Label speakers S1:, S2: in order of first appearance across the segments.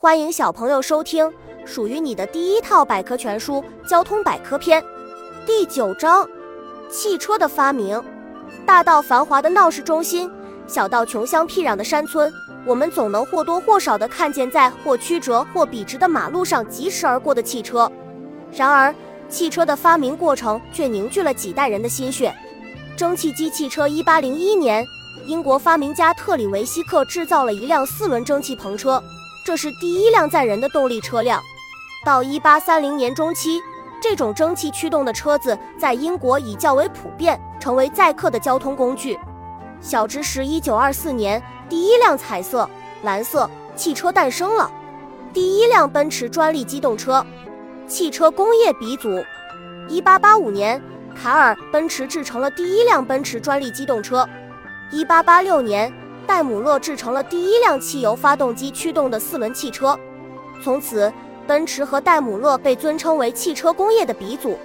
S1: 欢迎小朋友收听属于你的第一套百科全书《交通百科篇》第九章：汽车的发明。大到繁华的闹市中心，小到穷乡僻壤的山村，我们总能或多或少地看见在或曲折或笔直的马路上疾驰而过的汽车。然而，汽车的发明过程却凝聚了几代人的心血。蒸汽机汽车，一八零一年，英国发明家特里维希克制造了一辆四轮蒸汽篷车。这是第一辆载人的动力车辆。到一八三零年中期，这种蒸汽驱动的车子在英国已较为普遍，成为载客的交通工具。小知识：一九二四年，第一辆彩色蓝色汽车诞生了。第一辆奔驰专利机动车，汽车工业鼻祖。一八八五年，卡尔奔驰制成了第一辆奔驰专利机动车。一八八六年。戴姆勒制成了第一辆汽油发动机驱动的四轮汽车，从此，奔驰和戴姆勒被尊称为汽车工业的鼻祖。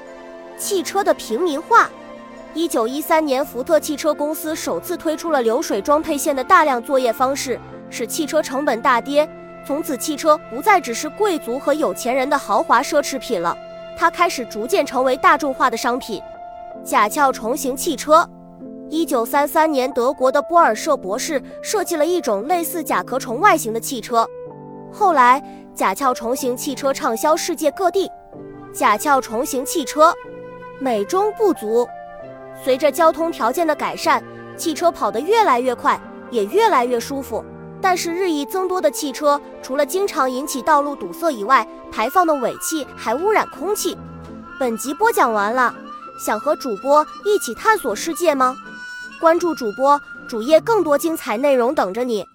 S1: 汽车的平民化，一九一三年，福特汽车公司首次推出了流水装配线的大量作业方式，使汽车成本大跌。从此，汽车不再只是贵族和有钱人的豪华奢侈品了，它开始逐渐成为大众化的商品。甲壳虫型汽车。一九三三年，德国的波尔舍博士设计了一种类似甲壳虫外形的汽车。后来，甲壳虫型汽车畅销世界各地。甲壳虫型汽车美中不足。随着交通条件的改善，汽车跑得越来越快，也越来越舒服。但是，日益增多的汽车除了经常引起道路堵塞以外，排放的尾气还污染空气。本集播讲完了，想和主播一起探索世界吗？关注主播主页，更多精彩内容等着你。